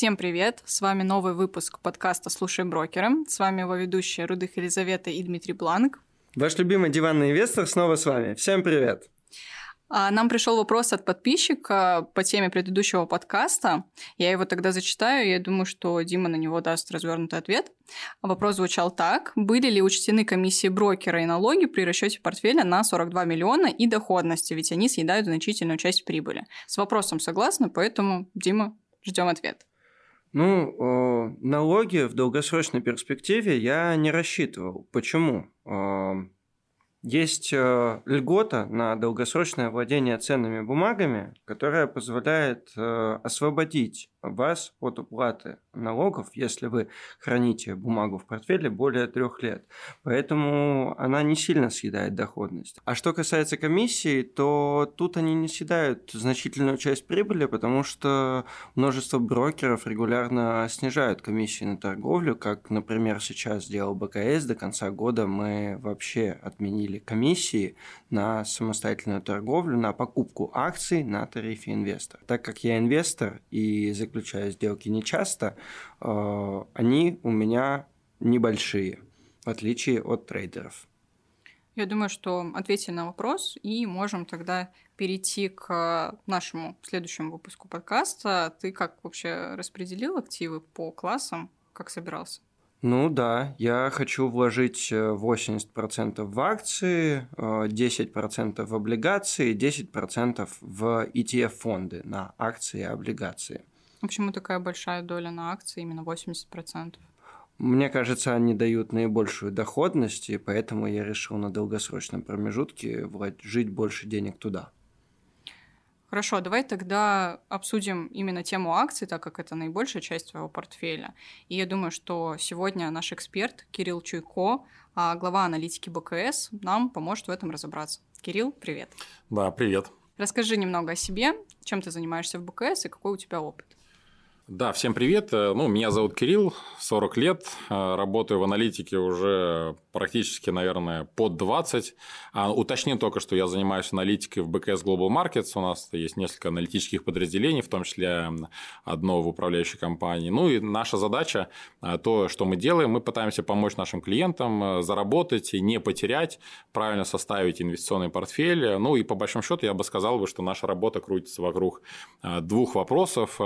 Всем привет! С вами новый выпуск подкаста «Слушай брокера». С вами его ведущие Рудых Елизавета и Дмитрий Бланк. Ваш любимый диванный инвестор снова с вами. Всем привет! А, нам пришел вопрос от подписчика по теме предыдущего подкаста. Я его тогда зачитаю, я думаю, что Дима на него даст развернутый ответ. Вопрос звучал так. Были ли учтены комиссии брокера и налоги при расчете портфеля на 42 миллиона и доходности, ведь они съедают значительную часть прибыли? С вопросом согласна, поэтому, Дима, ждем ответ. Ну, налоги в долгосрочной перспективе я не рассчитывал. Почему? Есть э, льгота на долгосрочное владение ценными бумагами, которая позволяет э, освободить вас от уплаты налогов, если вы храните бумагу в портфеле более трех лет. Поэтому она не сильно съедает доходность. А что касается комиссии, то тут они не съедают значительную часть прибыли, потому что множество брокеров регулярно снижают комиссии на торговлю, как, например, сейчас сделал БКС. До конца года мы вообще отменили комиссии на самостоятельную торговлю, на покупку акций на тарифе инвестор. Так как я инвестор и заключаю сделки нечасто, э, они у меня небольшие, в отличие от трейдеров. Я думаю, что ответили на вопрос, и можем тогда перейти к нашему следующему выпуску подкаста. Ты как вообще распределил активы по классам? Как собирался? Ну да, я хочу вложить 80% э, в акции, 10% э, в облигации, 10% в ETF-фонды на акции и облигации. Почему такая большая доля на акции, именно 80%? Мне кажется, они дают наибольшую доходность, и поэтому я решил на долгосрочном промежутке вложить больше денег туда. Хорошо, давай тогда обсудим именно тему акций, так как это наибольшая часть твоего портфеля. И я думаю, что сегодня наш эксперт Кирилл Чуйко, а, глава аналитики БКС, нам поможет в этом разобраться. Кирилл, привет. Да, привет. Расскажи немного о себе, чем ты занимаешься в БКС и какой у тебя опыт. Да, всем привет. Э, ну, меня зовут Кирилл, 40 лет, э, работаю в аналитике уже практически, наверное, под 20. А, уточню только, что я занимаюсь аналитикой в БКС Global Markets. У нас есть несколько аналитических подразделений, в том числе одно в управляющей компании. Ну и наша задача, э, то, что мы делаем, мы пытаемся помочь нашим клиентам заработать и не потерять, правильно составить инвестиционный портфель. Ну и по большому счету я бы сказал, бы, что наша работа крутится вокруг двух вопросов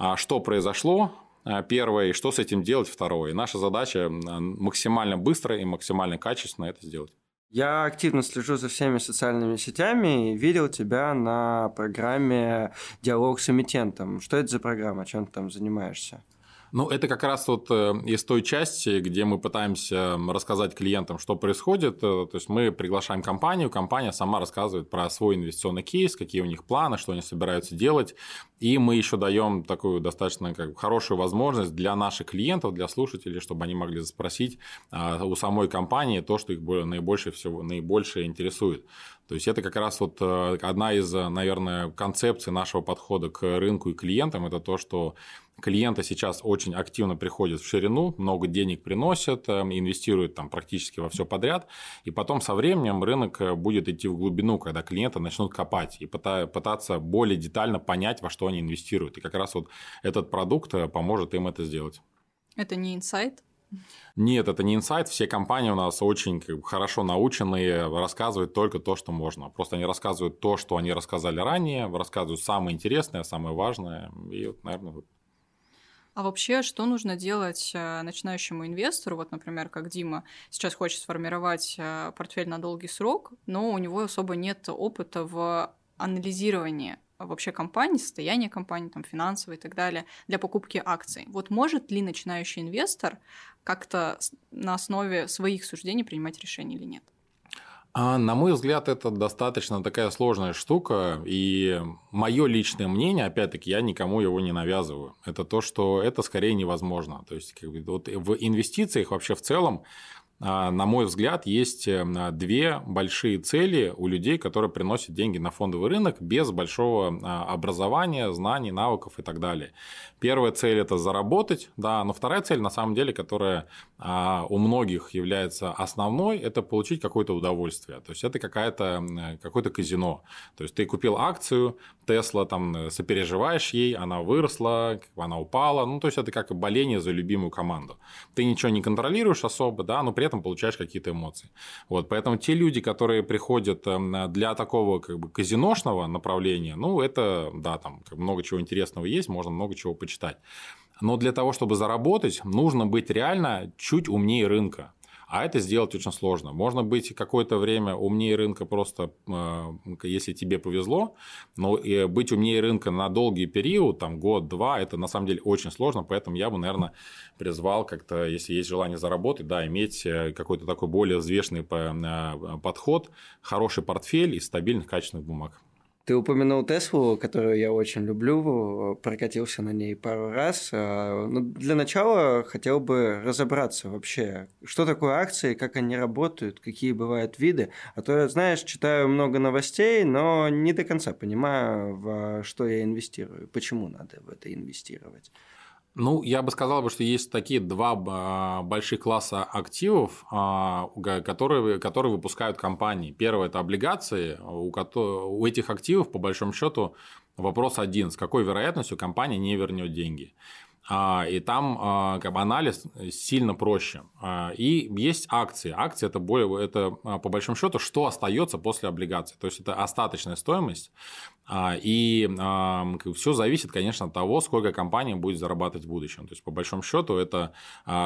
а что произошло, а, первое, и что с этим делать, второе. И наша задача максимально быстро и максимально качественно это сделать. Я активно слежу за всеми социальными сетями и видел тебя на программе «Диалог с эмитентом». Что это за программа, чем ты там занимаешься? Ну, это как раз вот э, из той части, где мы пытаемся рассказать клиентам, что происходит. Э, то есть мы приглашаем компанию, компания сама рассказывает про свой инвестиционный кейс, какие у них планы, что они собираются делать. И мы еще даем такую достаточно как, хорошую возможность для наших клиентов, для слушателей, чтобы они могли спросить а, у самой компании то, что их наибольше всего наибольше интересует. То есть это как раз вот э, одна из, наверное, концепций нашего подхода к рынку и клиентам, это то, что клиенты сейчас очень активно приходят в ширину, много денег приносят, э, инвестируют там практически во все подряд, и потом со временем рынок э, будет идти в глубину, когда клиенты начнут копать и пытаться более детально понять, во что они инвестируют. И как раз вот этот продукт э, поможет им это сделать. Это не инсайт? Нет, это не инсайт. Все компании у нас очень хорошо наученные, рассказывают только то, что можно. Просто они рассказывают то, что они рассказали ранее, рассказывают самое интересное, самое важное. И, вот, наверное, а вообще, что нужно делать э, начинающему инвестору, вот, например, как Дима сейчас хочет сформировать э, портфель на долгий срок, но у него особо нет опыта в анализировании вообще компании, состояния компании, там, финансовой и так далее, для покупки акций. Вот может ли начинающий инвестор как-то на основе своих суждений принимать решения или нет? А, на мой взгляд, это достаточно такая сложная штука, и мое личное мнение, опять-таки, я никому его не навязываю. Это то, что это скорее невозможно. То есть, как бы, вот в инвестициях вообще в целом на мой взгляд, есть две большие цели у людей, которые приносят деньги на фондовый рынок без большого образования, знаний, навыков и так далее. Первая цель – это заработать, да, но вторая цель, на самом деле, которая у многих является основной, это получить какое-то удовольствие. То есть, это какая-то, какое-то казино. То есть, ты купил акцию, Тесла, там, сопереживаешь ей, она выросла, она упала. Ну, то есть, это как боление за любимую команду. Ты ничего не контролируешь особо, да, но при этом получаешь какие-то эмоции. Вот, поэтому те люди, которые приходят эм, для такого как бы казиношного направления, ну, это, да, там много чего интересного есть, можно много чего почитать. Но для того, чтобы заработать, нужно быть реально чуть умнее рынка. А это сделать очень сложно. Можно быть какое-то время умнее рынка просто, э, если тебе повезло, но быть умнее рынка на долгий период, там год-два, это на самом деле очень сложно, поэтому я бы, наверное, призвал как-то, если есть желание заработать, да, иметь э, какой-то такой более взвешенный э, подход, хороший портфель из стабильных качественных бумаг. Ты упомянул Теслу, которую я очень люблю, прокатился на ней пару раз. А, Но ну, для начала хотел бы разобраться вообще, что такое акции, как они работают, какие бывают виды. А то, знаешь, читаю много новостей, но не до конца понимаю, во что я инвестирую, почему надо в это инвестировать. Ну, я бы сказал, что есть такие два а, больших класса активов, а, которые, которые выпускают компании. Первое – это облигации. У, у этих активов, по большому счету, вопрос один – с какой вероятностью компания не вернет деньги. А, и там а, как бы анализ сильно проще. А, и есть акции. Акции это более, это по большому счету, что остается после облигаций. То есть это остаточная стоимость. И все зависит, конечно, от того, сколько компания будет зарабатывать в будущем. То есть, по большому счету, это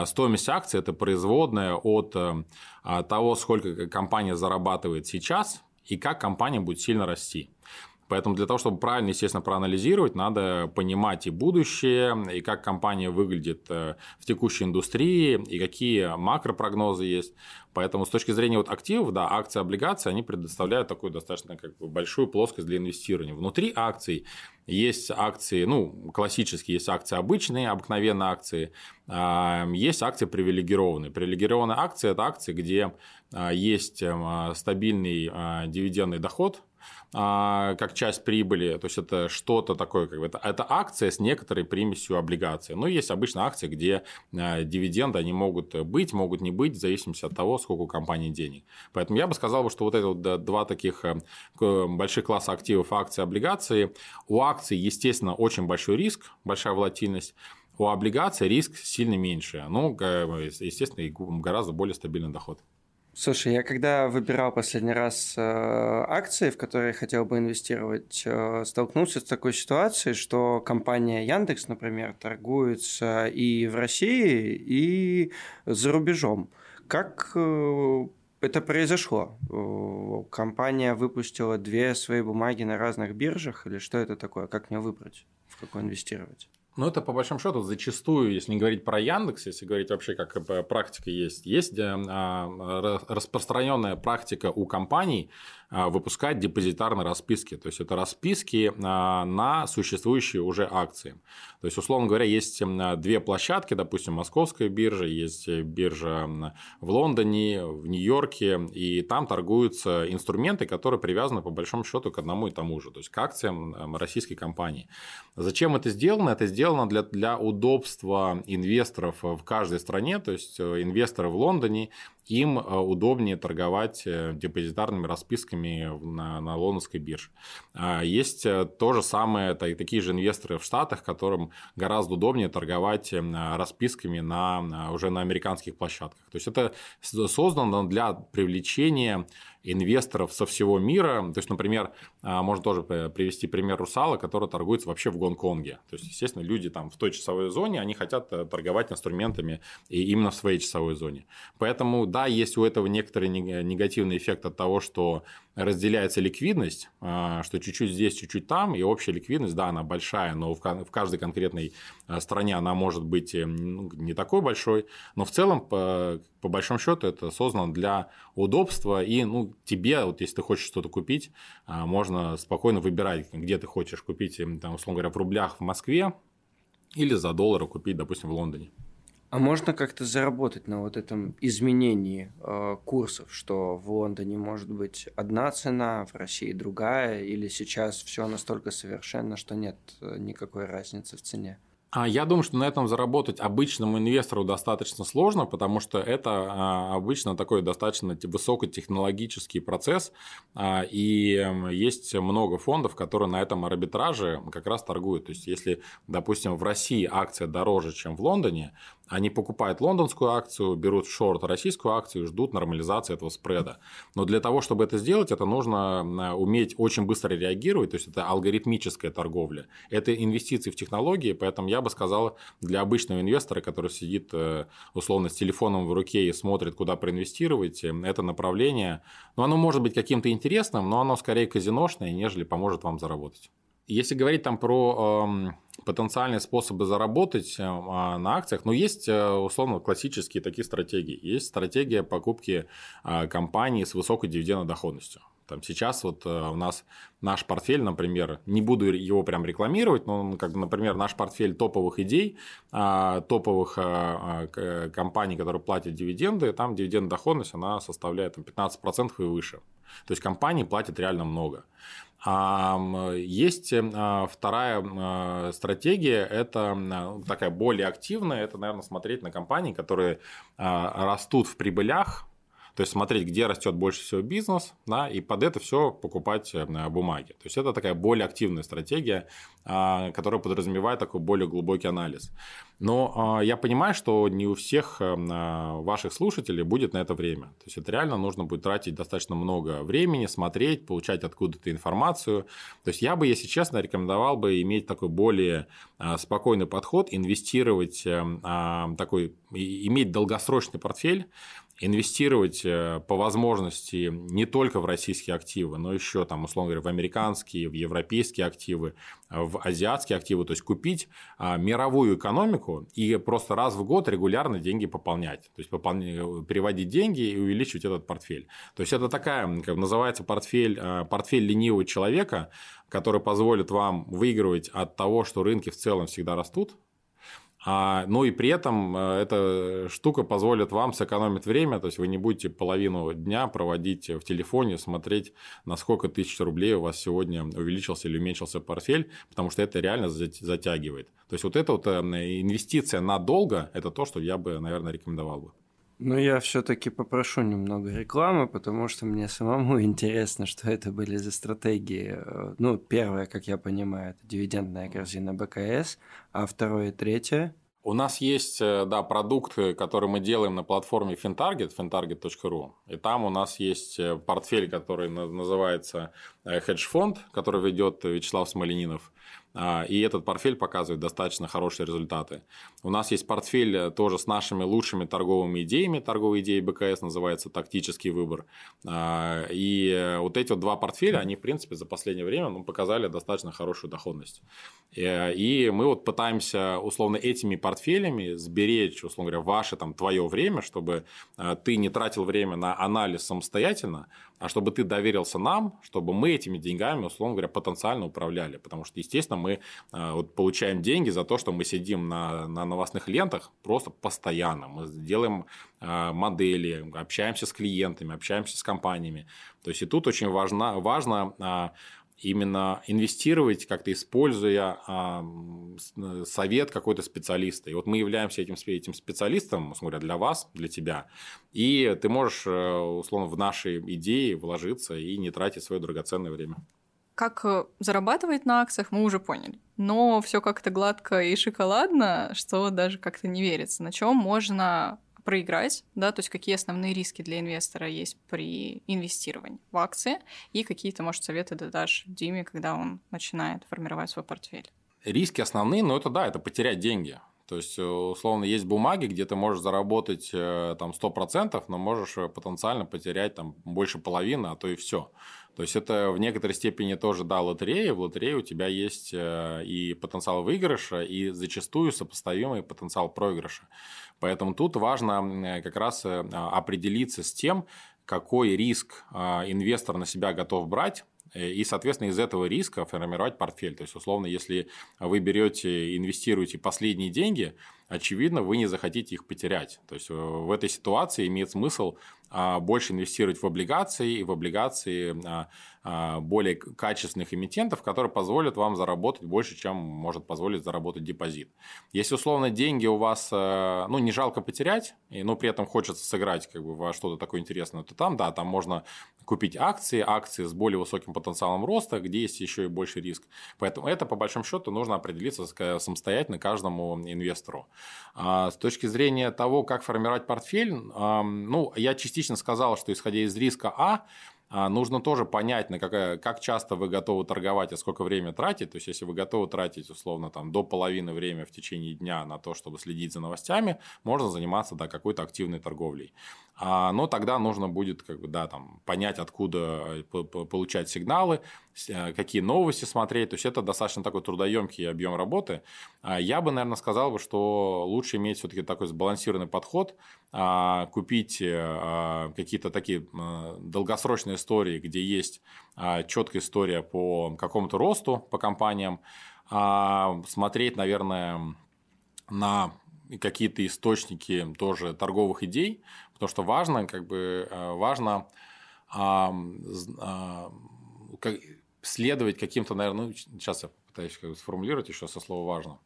стоимость акций, это производная от того, сколько компания зарабатывает сейчас и как компания будет сильно расти. Поэтому для того, чтобы правильно, естественно, проанализировать, надо понимать и будущее, и как компания выглядит э, в текущей индустрии, и какие макропрогнозы есть. Поэтому с точки зрения вот активов, да, акции, облигации, они предоставляют такую достаточно как бы большую плоскость для инвестирования. Внутри акций есть акции, ну, классические, есть акции обычные, обыкновенные акции, а, есть акции привилегированные. Привилегированные акции – это акции, где а, есть эм, стабильный а, дивидендный доход – а, как часть прибыли, то есть это что-то такое, как бы это, это акция с некоторой примесью облигации. Но есть обычно акции, где а, дивиденды они могут быть, могут не быть, в зависимости от того, сколько у компании денег. Поэтому я бы сказал, что вот это вот два таких э, больших класса активов акции облигации. У акций, естественно, очень большой риск, большая волатильность. У облигаций риск сильно меньше. Ну, естественно, и гораздо более стабильный доход. Слушай, я когда выбирал последний раз э, акции, в которые хотел бы инвестировать, э, столкнулся с такой ситуацией, что компания Яндекс, например, торгуется и в России, и за рубежом. Как э, это произошло? Э, компания выпустила две свои бумаги на разных биржах, или что это такое? Как мне выбрать, в какой инвестировать? Ну, это по большому счету зачастую, если не говорить про Яндекс, если говорить вообще, как практика есть, есть э, а, распространенная практика у компаний выпускать депозитарные расписки. То есть это расписки а, на существующие уже акции. То есть, условно говоря, есть две площадки, допустим, московская биржа, есть биржа в Лондоне, в Нью-Йорке, и там торгуются инструменты, которые привязаны по большому счету к одному и тому же, то есть к акциям российской компании. Зачем это сделано? Это сделано для, для удобства инвесторов в каждой стране, то есть э, инвесторы в Лондоне им э, удобнее торговать э, депозитарными расписками на, на лондонской бирже. А есть э, то же самое, такие же инвесторы в Штатах, которым гораздо удобнее торговать расписками на, уже на американских площадках. То есть это создано для привлечения инвесторов со всего мира. То есть, например, а, можно тоже привести пример Русала, который торгуется вообще в Гонконге. То есть, естественно, люди там в той часовой зоне, они хотят торговать инструментами и именно в своей часовой зоне. Поэтому да, есть у этого некоторый негативный эффект от того, что разделяется ликвидность, а, что чуть-чуть здесь, чуть-чуть там, и общая ликвидность, да, она большая, но в каждой конкретной а, стране она может быть э, ну, не такой большой, но в целом, по, по большому счету, это создано для удобства, и ну, тебе, вот если ты хочешь что-то купить, а, можно спокойно выбирать, где ты хочешь купить, там, условно говоря, в рублях в Москве, или за доллары купить, допустим, в Лондоне. А можно как-то заработать на вот этом изменении э, курсов, что в Лондоне может быть одна цена, в России другая, или сейчас все настолько совершенно, что нет э, никакой разницы в цене? А я думаю, что на этом заработать обычному инвестору достаточно сложно, потому что это а, обычно такой достаточно высокотехнологический процесс, а, и есть много фондов, которые на этом арбитраже как раз торгуют. То есть, если, допустим, в России акция дороже, чем в Лондоне, они покупают лондонскую акцию, берут шорт российскую акцию и ждут нормализации этого спреда. Но для того, чтобы это сделать, это нужно уметь очень быстро реагировать, то есть это алгоритмическая торговля. Это инвестиции в технологии, поэтому я бы сказал, для обычного инвестора, который сидит э, условно с телефоном в руке и смотрит, куда проинвестировать, э, это направление, ну, оно может быть каким-то интересным, но оно скорее казиношное, нежели поможет вам заработать. Если говорить там про потенциальные способы заработать э, на акциях, ну, есть э, условно классические такие стратегии. Есть стратегия покупки э, компаний с высокой дивидендной доходностью. Там сейчас вот э, у нас наш портфель, например, не буду его прям рекламировать, но, как, например, наш портфель топовых идей, а, топовых а, а, компаний, которые платят дивиденды, там дивидендная доходность, она составляет там, 15% и выше. То есть компании платят реально много. Есть э, вторая стратегия, это такая более активная, это, наверное, смотреть на компании, которые растут в прибылях, то есть смотреть, где растет больше всего бизнес, да, и под это все покупать э, бумаги. То есть это такая более активная стратегия, а, которая подразумевает такой более глубокий анализ. Но а, я понимаю, что не у всех э, а, ваших слушателей будет на это время. То есть это реально нужно будет тратить достаточно много времени, смотреть, получать откуда-то информацию. То есть я бы, если честно, рекомендовал бы иметь такой более спокойный подход, инвестировать э, такой, иметь долгосрочный портфель, инвестировать э, по возможности не только в российские активы, но еще, там, условно говоря, в американские, в европейские активы, в азиатские активы, то есть купить а, мировую экономику и просто раз в год регулярно деньги пополнять, то есть пополнять, переводить деньги и увеличивать этот портфель. То есть это такая, как называется, портфель, портфель ленивого человека, который позволит вам выигрывать от того, что рынки в целом всегда растут, а, ну и при этом э, эта штука позволит вам сэкономить время, то есть вы не будете половину дня проводить в телефоне, смотреть, на сколько тысяч рублей у вас сегодня увеличился или уменьшился портфель, потому что это реально затягивает. То есть вот эта вот э, инвестиция надолго, это то, что я бы, наверное, рекомендовал бы. Ну, я все-таки попрошу немного рекламы, потому что мне самому интересно, что это были за стратегии. Ну, первое, как я понимаю, это дивидендная корзина БКС, а второе и третье у нас есть, э, да, продукт, который мы делаем на платформе FinTarget, fintarget.ru. И там у нас есть э, портфель, который называется хедж-фонд, э, который ведет Вячеслав Смоленинов. А, и этот портфель показывает достаточно хорошие результаты. У нас есть портфель э, тоже с нашими лучшими торговыми идеями. Торговые идеи БКС называется «Тактический выбор». А, и э, вот эти вот два портфеля, они, в принципе, за последнее время ну, показали достаточно хорошую доходность. Э, и мы вот пытаемся, условно, этими портфелями сберечь, условно говоря, ваше, там, твое время, чтобы ты не тратил время на анализ самостоятельно, а чтобы ты доверился нам, чтобы мы этими деньгами, условно говоря, потенциально управляли. Потому что, естественно, мы э, вот получаем деньги за то, что мы сидим на, на новостных лентах просто постоянно. Мы делаем э, модели, общаемся с клиентами, общаемся с компаниями. То есть и тут очень важно, важно именно инвестировать, как-то используя а, совет какой-то специалиста. И вот мы являемся этим, этим специалистом, говоря, для вас, для тебя. И ты можешь, условно, в наши идеи вложиться и не тратить свое драгоценное время. Как э, зарабатывать на акциях, мы уже поняли. Но все как-то гладко и шоколадно, что даже как-то не верится. На чем можно проиграть, да, то есть какие основные риски для инвестора есть при инвестировании в акции и какие-то, может, советы ты дашь Диме, когда он начинает формировать свой портфель. Риски основные, но это да, это потерять деньги. То есть, э, условно, есть бумаги, где ты можешь заработать э, там 100%, но можешь потенциально потерять там больше половины, а то и все. То есть это в некоторой степени тоже, да, лотерея. В лотерее у тебя есть э, и потенциал выигрыша, и зачастую сопоставимый потенциал проигрыша. Поэтому тут важно как раз э, определиться с тем, какой риск а, инвестор на себя готов брать, э, и, соответственно, из этого риска формировать портфель. То есть, условно, если вы берете, инвестируете последние деньги, очевидно, вы не захотите их потерять. То есть в этой ситуации имеет смысл а, больше инвестировать в облигации и в облигации а, более качественных эмитентов, которые позволят вам заработать больше, чем может позволить заработать депозит. Если условно деньги у вас, ну, не жалко потерять, но при этом хочется сыграть как бы во что-то такое интересное, то там, да, там можно купить акции, акции с более высоким потенциалом роста, где есть еще и больше риск. Поэтому это, по большому счету, нужно определиться самостоятельно каждому инвестору. С точки зрения того, как формировать портфель, ну, я частично сказал, что исходя из риска А, а, нужно тоже понять, на какая, как часто вы готовы торговать, а сколько времени тратить. То есть, если вы готовы тратить, условно, там, до половины времени в течение дня на то, чтобы следить за новостями, можно заниматься да, какой-то активной торговлей. А, но тогда нужно будет как бы, да, там, понять, откуда э, получать сигналы, какие новости смотреть. То есть, это достаточно такой трудоемкий объем работы. А, я бы, наверное, сказал, бы, что лучше иметь все-таки такой сбалансированный подход, а, купить э, какие-то такие долгосрочные истории, где есть четкая история по какому-то росту по компаниям, смотреть, наверное, на какие-то источники тоже торговых идей, потому что важно, как бы, э, важно а, а, следовать каким-то, наверное, ну, сейчас я пытаюсь как бы сформулировать еще со слова «важно».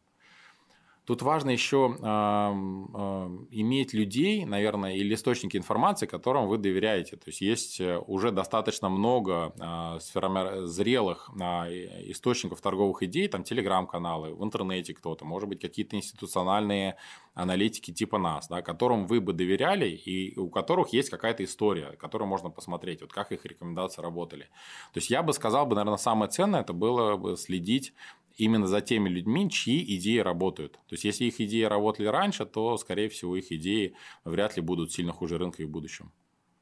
Тут важно еще э, э, иметь людей, наверное, или источники информации, которым вы доверяете. То есть есть э, уже достаточно много э, зрелых э, источников торговых идей, там телеграм-каналы, в интернете кто-то, может быть, какие-то институциональные аналитики типа нас, да, которым вы бы доверяли и у которых есть какая-то история, которую можно посмотреть, вот как их рекомендации работали. То есть я бы сказал, бы, наверное, самое ценное это было бы следить именно за теми людьми, чьи идеи работают. То есть, если их идеи работали раньше, то, скорее всего, их идеи вряд ли будут сильно хуже рынка и в будущем.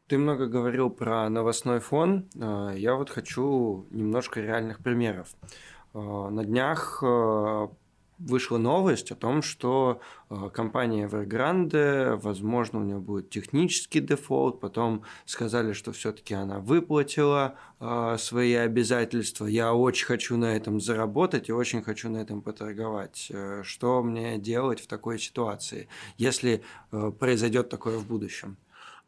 Ты много говорил про новостной фон. А, я вот хочу немножко реальных примеров. А, на днях а, вышла новость о том, что э, компания Evergrande, возможно, у нее будет технический дефолт, потом сказали, что все-таки она выплатила э, свои обязательства. Я очень хочу на этом заработать и очень хочу на этом поторговать. Э, что мне делать в такой ситуации, если произойдет такое в будущем?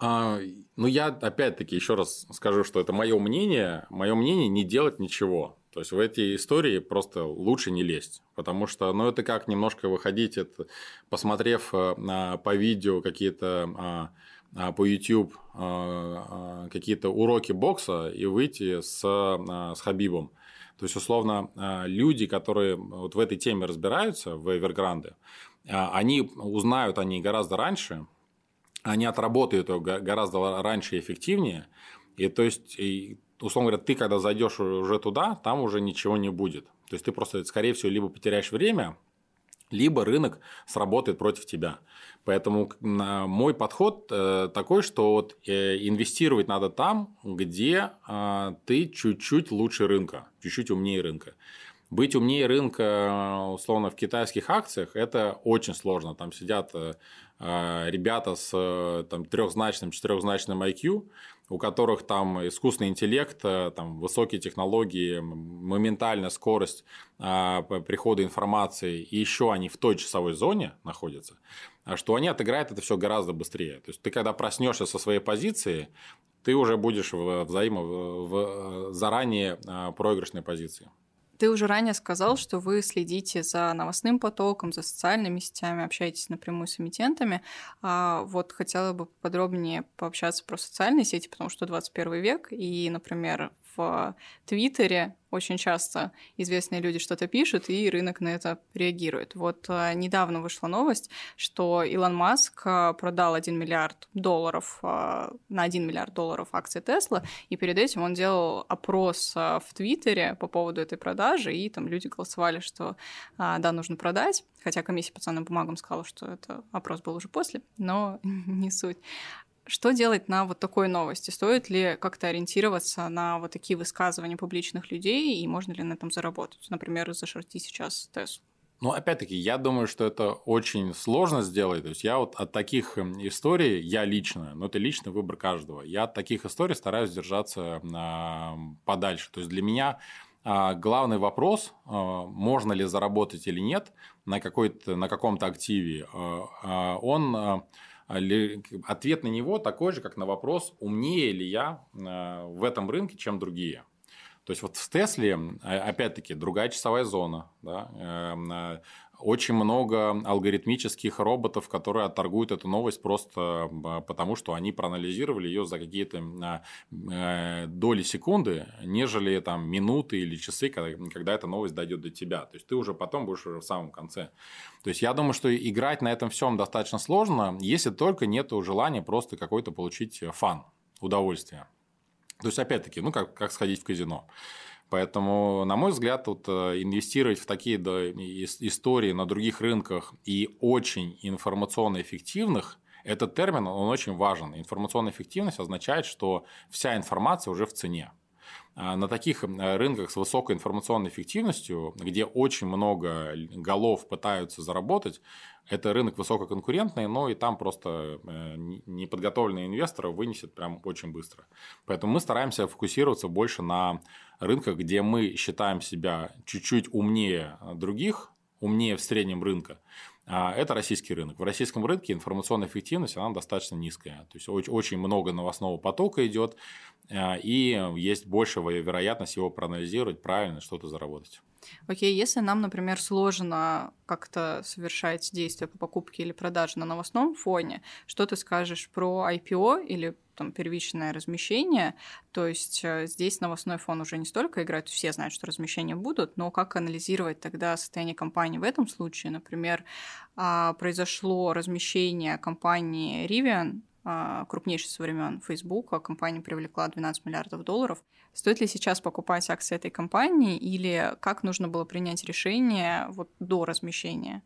А, ну, я опять-таки еще раз скажу, что это мое мнение. Мое мнение не делать ничего. То есть в эти истории просто лучше не лезть, потому что, ну, это как немножко выходить, это, посмотрев э, по видео какие-то а, а, по YouTube а, какие-то уроки бокса и выйти с, с Хабибом. То есть, условно, люди, которые вот в этой теме разбираются, в Эвергранде, они узнают они гораздо раньше, они отработают ее гораздо раньше и эффективнее. И то есть, и условно говоря, ты когда зайдешь уже туда, там уже ничего не будет. То есть ты просто, скорее всего, либо потеряешь время, либо рынок сработает против тебя. Поэтому мой подход э, такой, что вот э, инвестировать надо там, где а, ты чуть-чуть лучше рынка, чуть-чуть умнее рынка. Быть умнее рынка, условно, в китайских акциях – это очень сложно. Там сидят э, ребята с там, трехзначным, четырехзначным IQ, у которых там искусственный интеллект, э, там, высокие технологии, моментальная скорость а, прихода информации, и еще они в той часовой зоне находятся, а что они отыграют это все гораздо быстрее. То есть ты когда проснешься со своей позиции, ты уже будешь в, взаимо, в заранее а, проигрышной позиции. Ты уже ранее сказал, что вы следите за новостным потоком, за социальными сетями, общаетесь напрямую с эмитентами. А вот хотела бы подробнее пообщаться про социальные сети, потому что 21 век, и, например, Твиттере очень часто известные люди что-то пишут, и рынок на это реагирует. Вот а, недавно вышла новость, что Илон Маск а, продал 1 миллиард долларов а, на 1 миллиард долларов акции Тесла, и перед этим он делал опрос в Твиттере по поводу этой продажи, и там люди голосовали, что да, нужно продать, хотя комиссия по ценным бумагам сказала, что это опрос был уже после, но не суть. Что делать на вот такой новости? Стоит ли как-то ориентироваться на вот такие высказывания публичных людей, и можно ли на этом заработать? Например, зашортить сейчас Теслу. Ну, опять-таки, я думаю, что это очень сложно сделать. То есть, я вот от таких эм, историй, я лично, но это личный выбор каждого, я от таких историй стараюсь держаться подальше. То есть, для меня а главный вопрос, а, можно ли заработать или нет на, какой-то, на каком-то активе, он ответ на него такой же, как на вопрос, умнее ли я в этом рынке, чем другие. То есть вот в Тесле, опять-таки, другая часовая зона, да, эм, очень много алгоритмических роботов, которые отторгуют эту новость просто а, потому, что они проанализировали ее за какие-то а, э, доли секунды, нежели там минуты или часы, когда эта новость дойдет до тебя. То есть ты уже потом будешь уже в самом конце. То есть я думаю, что играть на этом всем достаточно сложно, если только нет желания просто какой-то получить фан, удовольствие. То есть, опять-таки, ну, как, как сходить в казино. Поэтому, на мой взгляд, тут э, инвестировать в такие да, истории на других рынках и очень информационно эффективных, этот термин, он очень важен. Информационная эффективность означает, что вся информация уже в цене. А на таких рынках с высокой информационной эффективностью, где очень много голов пытаются заработать, это рынок высококонкурентный, но и там просто э, неподготовленный инвестор вынесет прям очень быстро. Поэтому мы стараемся фокусироваться больше на рынках, где мы считаем себя чуть-чуть умнее других, умнее в среднем рынка, это российский рынок. В российском рынке информационная эффективность она достаточно низкая. То есть очень много новостного потока идет, а, и есть большая вероятность его проанализировать, правильно что-то заработать. Окей, если нам, например, сложно как-то совершать действия по покупке или продаже на новостном фоне, что ты скажешь про IPO или там первичное размещение, то есть э, здесь новостной фон уже не столько играет, все знают, что размещения будут, но как анализировать тогда состояние компании в этом случае? Например, а, произошло размещение компании Rivian, крупнейшей со времен Facebook, компания привлекла 12 миллиардов долларов. Стоит ли сейчас покупать акции этой компании или как нужно было принять решение вот до размещения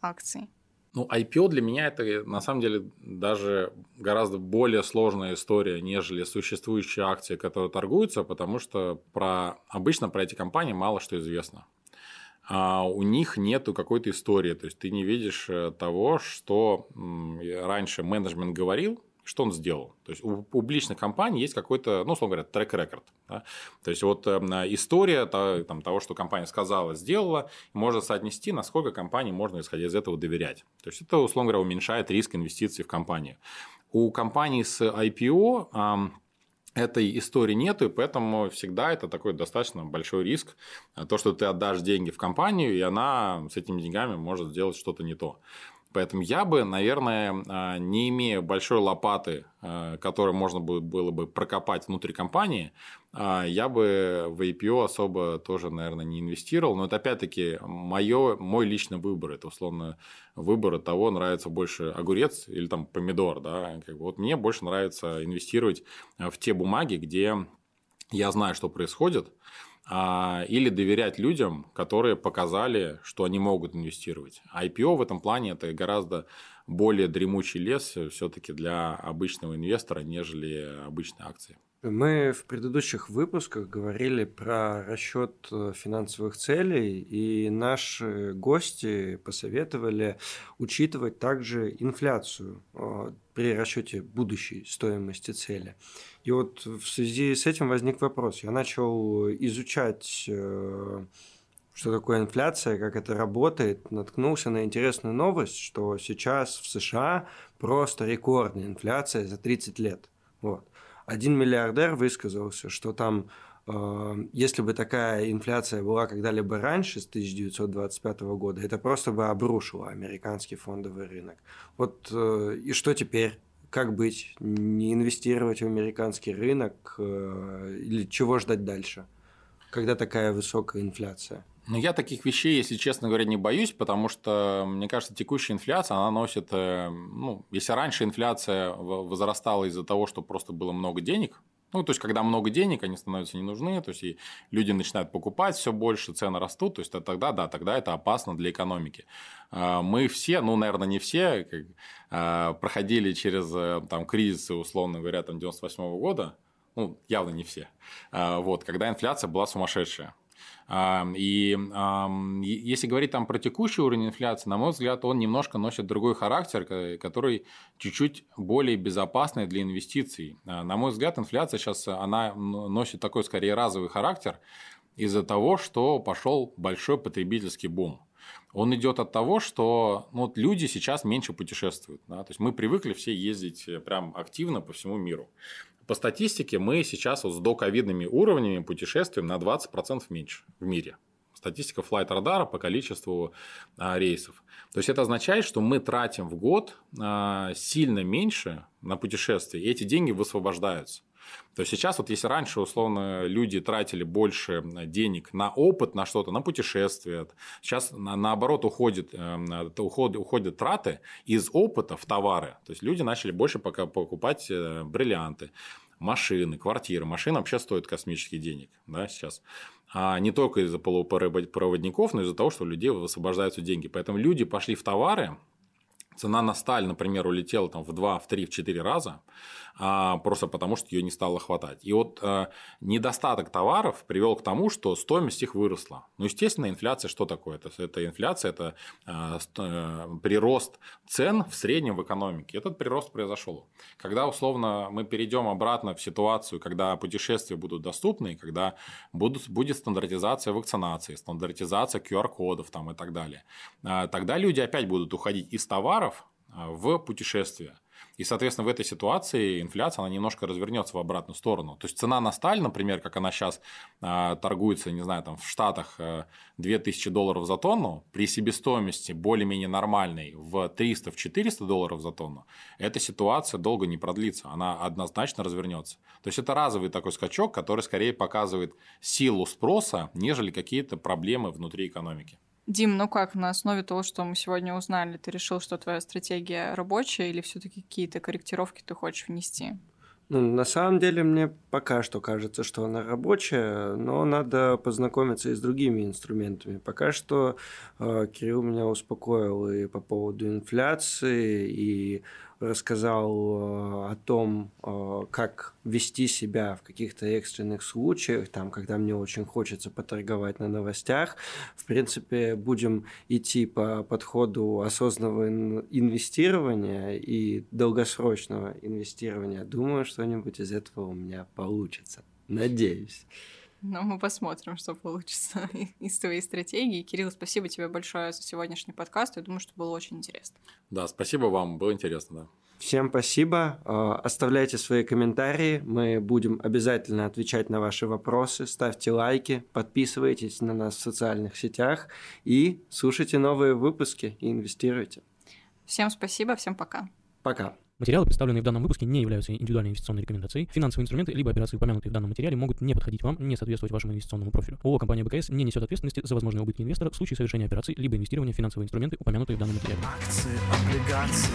акций? Ну, IPO для меня это на самом деле даже гораздо более сложная история, нежели существующие акции, которые торгуются, потому что про, обычно про эти компании мало что известно. А у них нету какой-то истории, то есть ты не видишь э, того, что раньше менеджмент говорил, что он сделал. То есть у публичных компаний есть какой-то, ну, условно говоря, трек-рекорд. Да? То есть вот э, история там, того, что компания сказала, сделала, можно соотнести, насколько компании можно, исходя из этого, доверять. То есть это, условно говоря, уменьшает риск инвестиций в компанию. У компаний с IPO этой истории нету, и поэтому всегда это такой достаточно большой риск. То, что ты отдашь деньги в компанию, и она с этими деньгами может сделать что-то не то. Поэтому я бы, наверное, а, не имея большой лопаты, а, которую можно было бы прокопать внутри компании, а, я бы в IPO особо тоже, наверное, не инвестировал. Но это опять-таки моё, мой личный выбор. Это условно выбор того, нравится больше огурец или там помидор. Да? Вот мне больше нравится инвестировать в те бумаги, где я знаю, что происходит, а, или доверять людям, которые показали, что они могут инвестировать. IPO в этом плане это гораздо более дремучий лес все-таки для обычного инвестора, нежели обычные акции. Мы в предыдущих выпусках говорили про расчет э, финансовых целей, и наши гости посоветовали учитывать также инфляцию э, при расчете будущей стоимости цели. И вот в связи с этим возник вопрос. Я начал изучать э, что такое инфляция, как это работает, наткнулся на интересную новость, что сейчас в США просто рекордная инфляция за 30 лет. Вот один миллиардер высказался, что там э, если бы такая инфляция была когда-либо раньше, с 1925 года, это просто бы обрушило американский фондовый рынок. Вот э, и что теперь? Как быть? Не инвестировать в американский рынок э, или чего ждать дальше, когда такая высокая инфляция? Ну, я таких вещей, если честно говоря, не боюсь, потому что, мне кажется, текущая инфляция, она носит, э, ну, если раньше инфляция возрастала из-за того, что просто было много денег, ну, то есть, когда много денег, они становятся не нужны, то есть, и люди начинают покупать все больше, цены растут, то есть, тогда, да, тогда это опасно для экономики. А, мы все, ну, наверное, не все, а, проходили через э, там, кризисы, условно говоря, там, 98 -го года, ну, явно не все, а, вот, когда инфляция была сумасшедшая. И если говорить там про текущий уровень инфляции, на мой взгляд, он немножко носит другой характер, который чуть-чуть более безопасный для инвестиций. А, на мой взгляд, инфляция сейчас она носит такой скорее разовый характер, из-за того, что пошел большой потребительский бум. Он идет от того, что ну, вот люди сейчас меньше путешествуют. Да? То есть мы привыкли все ездить э, прям активно по всему миру. По статистике мы сейчас вот с доковидными уровнями путешествуем на 20% меньше в мире. Статистика Flight Radar по количеству а, рейсов. То есть это означает, что мы тратим в год а, сильно меньше на путешествия, и эти деньги высвобождаются. То сейчас вот если раньше условно люди тратили больше денег на опыт, на что-то, на путешествия, сейчас на, наоборот уходит, э, уход, уходят траты из опыта в товары. То есть люди начали больше пока покупать э, бриллианты машины, квартиры. Машина вообще стоит космических денег да, сейчас. А не только из-за полупроводников, но из-за того, что у людей высвобождаются деньги. Поэтому люди пошли в товары, цена на сталь, например, улетела там в 2, в 3, в 4 раза, а, просто потому что ее не стало хватать. И вот а, недостаток товаров привел к тому, что стоимость их выросла. Ну, естественно, инфляция что такое? Это, это инфляция, это а, прирост цен в среднем в экономике. Этот прирост произошел. Когда, условно, мы перейдем обратно в ситуацию, когда путешествия будут доступны, когда будут, будет стандартизация вакцинации, стандартизация QR-кодов там, и так далее, тогда люди опять будут уходить из товаров в путешествия. И, соответственно, в этой ситуации инфляция, она немножко развернется в обратную сторону. То есть цена на сталь, например, как она сейчас э, торгуется, не знаю, там в Штатах э, 2000 долларов за тонну, при себестоимости более-менее нормальной в 300-400 долларов за тонну, эта ситуация долго не продлится, она однозначно развернется. То есть это разовый такой скачок, который скорее показывает силу спроса, нежели какие-то проблемы внутри экономики. Дим, ну как, на основе того, что мы сегодня узнали, ты решил, что твоя стратегия рабочая или все таки какие-то корректировки ты хочешь внести? Ну, на самом деле, мне пока что кажется, что она рабочая, но надо познакомиться и с другими инструментами. Пока что э, Кирилл меня успокоил и по поводу инфляции, и рассказал э, о том, э, как вести себя в каких-то экстренных случаях, там, когда мне очень хочется поторговать на новостях. В принципе, будем идти по подходу осознанного инвестирования и долгосрочного инвестирования. Думаю, что-нибудь из этого у меня получится. Надеюсь. Ну, мы посмотрим, что получится из твоей стратегии. Кирилл, спасибо тебе большое за сегодняшний подкаст. Я думаю, что было очень интересно. Да, спасибо вам, было интересно, да. Всем спасибо. А, оставляйте свои комментарии. Мы будем обязательно отвечать на ваши вопросы. Ставьте лайки, подписывайтесь на нас в социальных сетях и слушайте новые выпуски и инвестируйте. Всем спасибо, всем пока. Пока. Материалы, представленные в данном выпуске, не являются индивидуальной инвестиционной рекомендацией. Финансовые инструменты либо операции, упомянутые в данном материале, могут не подходить вам, не соответствовать вашему инвестиционному профилю. ООО «Компания БКС» не несет ответственности за возможные убытки инвестора в случае совершения операций либо инвестирования в финансовые инструменты, упомянутые в данном материале. Акции, облигации,